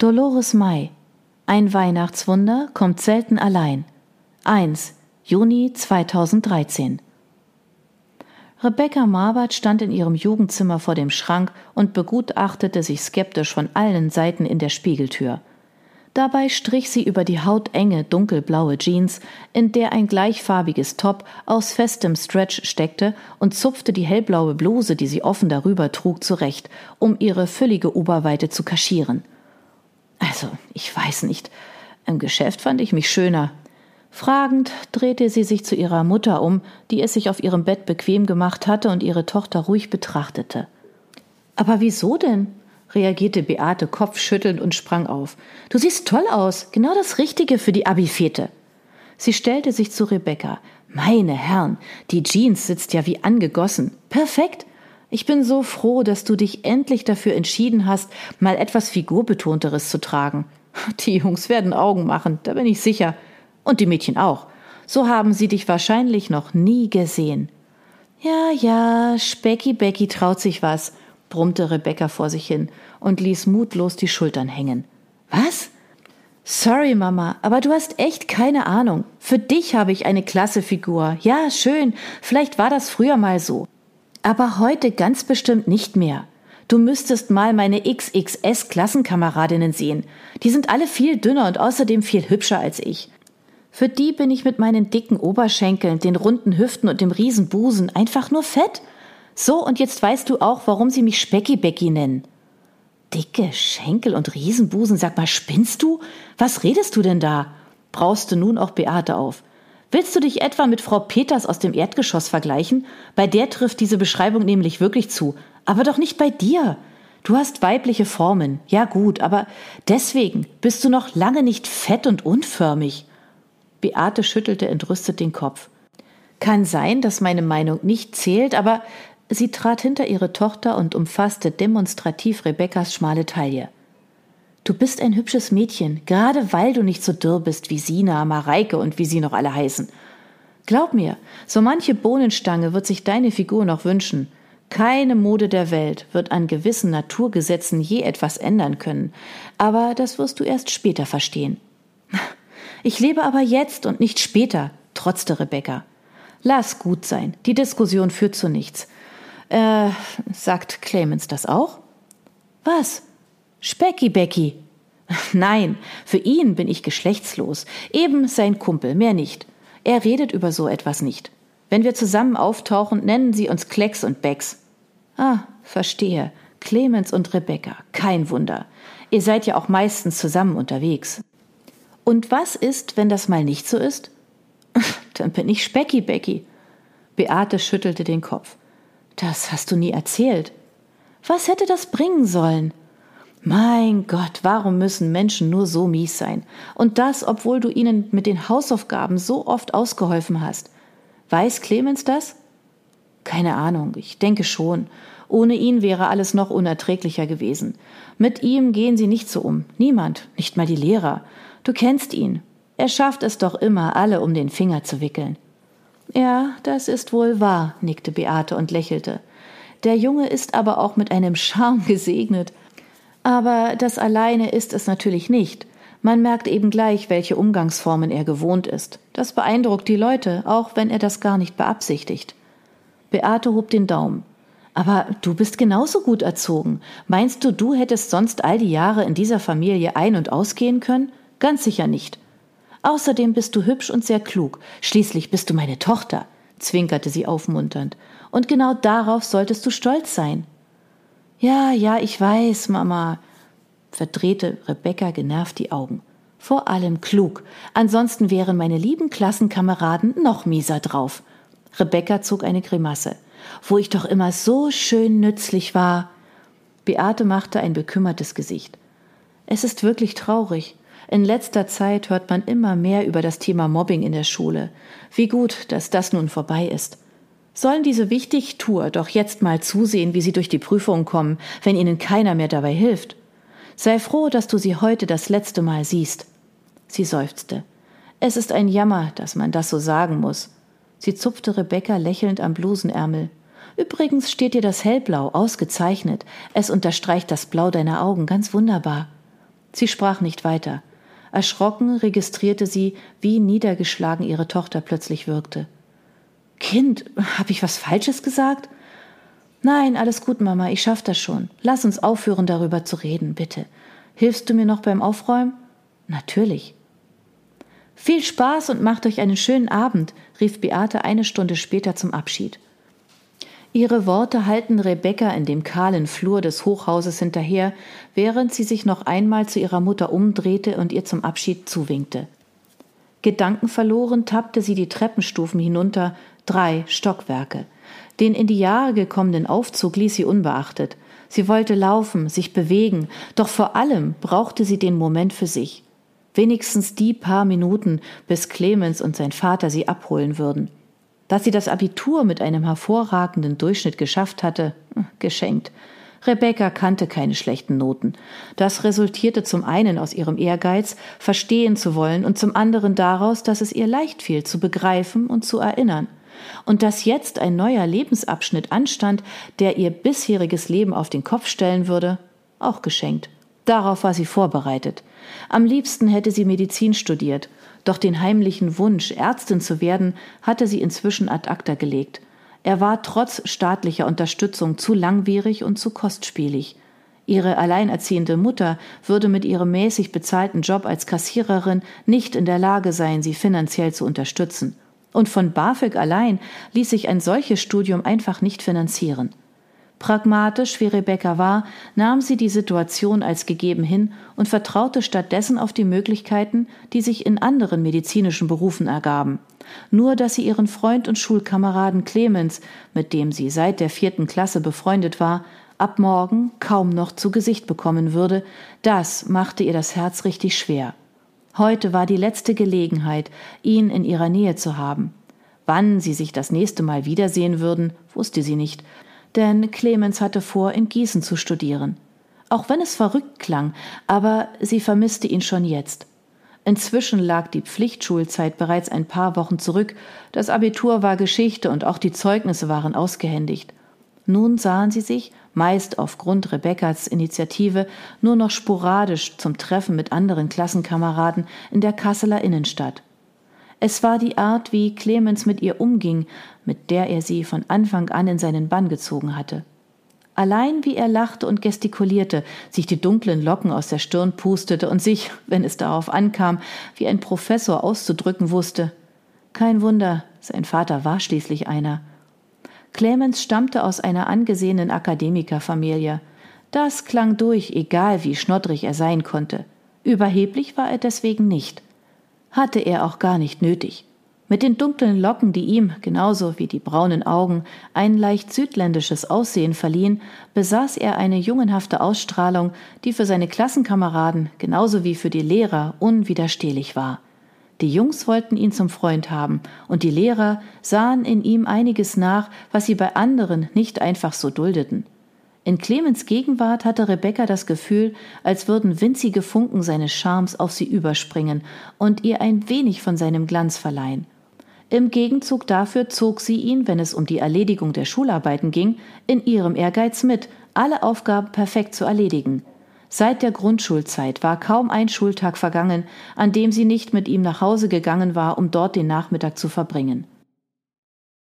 Dolores May. Ein Weihnachtswunder kommt selten allein. 1. Juni 2013. Rebecca Marwart stand in ihrem Jugendzimmer vor dem Schrank und begutachtete sich skeptisch von allen Seiten in der Spiegeltür. Dabei strich sie über die hautenge dunkelblaue Jeans, in der ein gleichfarbiges Top aus festem Stretch steckte, und zupfte die hellblaue Bluse, die sie offen darüber trug, zurecht, um ihre füllige Oberweite zu kaschieren. Also, ich weiß nicht. Im Geschäft fand ich mich schöner. Fragend drehte sie sich zu ihrer Mutter um, die es sich auf ihrem Bett bequem gemacht hatte und ihre Tochter ruhig betrachtete. Aber wieso denn? reagierte Beate kopfschüttelnd und sprang auf. Du siehst toll aus, genau das Richtige für die Abifete. Sie stellte sich zu Rebecca. Meine Herren, die Jeans sitzt ja wie angegossen. Perfekt. Ich bin so froh, dass du dich endlich dafür entschieden hast, mal etwas Figurbetonteres zu tragen. Die Jungs werden Augen machen, da bin ich sicher. Und die Mädchen auch. So haben sie dich wahrscheinlich noch nie gesehen. Ja, ja, Specky Becky traut sich was brummte Rebecca vor sich hin und ließ mutlos die Schultern hängen. Was? Sorry, Mama, aber du hast echt keine Ahnung. Für dich habe ich eine klasse Figur. Ja, schön. Vielleicht war das früher mal so. Aber heute ganz bestimmt nicht mehr. Du müsstest mal meine XXS-Klassenkameradinnen sehen. Die sind alle viel dünner und außerdem viel hübscher als ich. Für die bin ich mit meinen dicken Oberschenkeln, den runden Hüften und dem Riesenbusen einfach nur fett. So, und jetzt weißt du auch, warum sie mich Specki Becky nennen. Dicke Schenkel und Riesenbusen, sag mal, spinnst du? Was redest du denn da? brauste nun auch Beate auf. Willst du dich etwa mit Frau Peters aus dem Erdgeschoss vergleichen? Bei der trifft diese Beschreibung nämlich wirklich zu. Aber doch nicht bei dir. Du hast weibliche Formen. Ja gut, aber deswegen bist du noch lange nicht fett und unförmig. Beate schüttelte entrüstet den Kopf. Kann sein, dass meine Meinung nicht zählt, aber Sie trat hinter ihre Tochter und umfasste demonstrativ Rebekkas schmale Taille. Du bist ein hübsches Mädchen, gerade weil du nicht so dürr bist wie Sina, Mareike und wie sie noch alle heißen. Glaub mir, so manche Bohnenstange wird sich deine Figur noch wünschen. Keine Mode der Welt wird an gewissen Naturgesetzen je etwas ändern können, aber das wirst du erst später verstehen. Ich lebe aber jetzt und nicht später, trotzte Rebecca. Lass gut sein, die Diskussion führt zu nichts. Äh, sagt Clemens das auch? Was? Specky Becky. Nein, für ihn bin ich geschlechtslos. Eben sein Kumpel, mehr nicht. Er redet über so etwas nicht. Wenn wir zusammen auftauchen, nennen sie uns Klecks und Becks. Ah, verstehe. Clemens und Rebecca. Kein Wunder. Ihr seid ja auch meistens zusammen unterwegs. Und was ist, wenn das mal nicht so ist? Dann bin ich Specky Becky. Beate schüttelte den Kopf. Das hast du nie erzählt. Was hätte das bringen sollen? Mein Gott, warum müssen Menschen nur so mies sein? Und das, obwohl du ihnen mit den Hausaufgaben so oft ausgeholfen hast. Weiß Clemens das? Keine Ahnung, ich denke schon. Ohne ihn wäre alles noch unerträglicher gewesen. Mit ihm gehen sie nicht so um. Niemand, nicht mal die Lehrer. Du kennst ihn. Er schafft es doch immer, alle um den Finger zu wickeln. Ja, das ist wohl wahr, nickte Beate und lächelte. Der Junge ist aber auch mit einem Charme gesegnet. Aber das alleine ist es natürlich nicht. Man merkt eben gleich, welche Umgangsformen er gewohnt ist. Das beeindruckt die Leute, auch wenn er das gar nicht beabsichtigt. Beate hob den Daumen. Aber du bist genauso gut erzogen. Meinst du, du hättest sonst all die Jahre in dieser Familie ein- und ausgehen können? Ganz sicher nicht. Außerdem bist du hübsch und sehr klug. Schließlich bist du meine Tochter, zwinkerte sie aufmunternd. Und genau darauf solltest du stolz sein. Ja, ja, ich weiß, Mama, verdrehte Rebecca genervt die Augen. Vor allem klug. Ansonsten wären meine lieben Klassenkameraden noch mieser drauf. Rebecca zog eine Grimasse. Wo ich doch immer so schön nützlich war. Beate machte ein bekümmertes Gesicht. Es ist wirklich traurig. In letzter Zeit hört man immer mehr über das Thema Mobbing in der Schule. Wie gut, dass das nun vorbei ist. Sollen diese Wichtigtour doch jetzt mal zusehen, wie sie durch die Prüfungen kommen, wenn ihnen keiner mehr dabei hilft. Sei froh, dass du sie heute das letzte Mal siehst. Sie seufzte. Es ist ein Jammer, dass man das so sagen muss. Sie zupfte Rebecca lächelnd am Blusenärmel. Übrigens steht dir das Hellblau ausgezeichnet. Es unterstreicht das Blau deiner Augen ganz wunderbar. Sie sprach nicht weiter. Erschrocken registrierte sie, wie niedergeschlagen ihre Tochter plötzlich wirkte. Kind, hab ich was Falsches gesagt? Nein, alles gut, Mama, ich schaff das schon. Lass uns aufhören, darüber zu reden, bitte. Hilfst du mir noch beim Aufräumen? Natürlich. Viel Spaß und macht euch einen schönen Abend, rief Beate eine Stunde später zum Abschied. Ihre Worte halten Rebecca in dem kahlen Flur des Hochhauses hinterher, während sie sich noch einmal zu ihrer Mutter umdrehte und ihr zum Abschied zuwinkte. Gedankenverloren tappte sie die Treppenstufen hinunter, drei Stockwerke. Den in die Jahre gekommenen Aufzug ließ sie unbeachtet. Sie wollte laufen, sich bewegen, doch vor allem brauchte sie den Moment für sich. Wenigstens die paar Minuten, bis Clemens und sein Vater sie abholen würden. Dass sie das Abitur mit einem hervorragenden Durchschnitt geschafft hatte, hm, geschenkt. Rebecca kannte keine schlechten Noten. Das resultierte zum einen aus ihrem Ehrgeiz, verstehen zu wollen, und zum anderen daraus, dass es ihr leicht fiel, zu begreifen und zu erinnern. Und dass jetzt ein neuer Lebensabschnitt anstand, der ihr bisheriges Leben auf den Kopf stellen würde, auch geschenkt. Darauf war sie vorbereitet. Am liebsten hätte sie Medizin studiert, doch den heimlichen Wunsch, Ärztin zu werden, hatte sie inzwischen ad acta gelegt. Er war trotz staatlicher Unterstützung zu langwierig und zu kostspielig. Ihre alleinerziehende Mutter würde mit ihrem mäßig bezahlten Job als Kassiererin nicht in der Lage sein, sie finanziell zu unterstützen. Und von BAföG allein ließ sich ein solches Studium einfach nicht finanzieren. Pragmatisch wie Rebecca war, nahm sie die Situation als gegeben hin und vertraute stattdessen auf die Möglichkeiten, die sich in anderen medizinischen Berufen ergaben. Nur dass sie ihren Freund und Schulkameraden Clemens, mit dem sie seit der vierten Klasse befreundet war, ab morgen kaum noch zu Gesicht bekommen würde, das machte ihr das Herz richtig schwer. Heute war die letzte Gelegenheit, ihn in ihrer Nähe zu haben. Wann sie sich das nächste Mal wiedersehen würden, wusste sie nicht, denn Clemens hatte vor, in Gießen zu studieren. Auch wenn es verrückt klang, aber sie vermisste ihn schon jetzt. Inzwischen lag die Pflichtschulzeit bereits ein paar Wochen zurück, das Abitur war Geschichte und auch die Zeugnisse waren ausgehändigt. Nun sahen sie sich, meist aufgrund Rebekkas Initiative, nur noch sporadisch zum Treffen mit anderen Klassenkameraden in der Kasseler Innenstadt. Es war die Art, wie Clemens mit ihr umging, mit der er sie von Anfang an in seinen Bann gezogen hatte. Allein wie er lachte und gestikulierte, sich die dunklen Locken aus der Stirn pustete und sich, wenn es darauf ankam, wie ein Professor auszudrücken wusste. Kein Wunder, sein Vater war schließlich einer. Clemens stammte aus einer angesehenen Akademikerfamilie. Das klang durch, egal wie schnoddrig er sein konnte. Überheblich war er deswegen nicht hatte er auch gar nicht nötig. Mit den dunklen Locken, die ihm, genauso wie die braunen Augen, ein leicht südländisches Aussehen verliehen, besaß er eine jungenhafte Ausstrahlung, die für seine Klassenkameraden genauso wie für die Lehrer unwiderstehlich war. Die Jungs wollten ihn zum Freund haben, und die Lehrer sahen in ihm einiges nach, was sie bei anderen nicht einfach so duldeten. In Clemens Gegenwart hatte Rebecca das Gefühl, als würden winzige Funken seines Charmes auf sie überspringen und ihr ein wenig von seinem Glanz verleihen. Im Gegenzug dafür zog sie ihn, wenn es um die Erledigung der Schularbeiten ging, in ihrem Ehrgeiz mit, alle Aufgaben perfekt zu erledigen. Seit der Grundschulzeit war kaum ein Schultag vergangen, an dem sie nicht mit ihm nach Hause gegangen war, um dort den Nachmittag zu verbringen.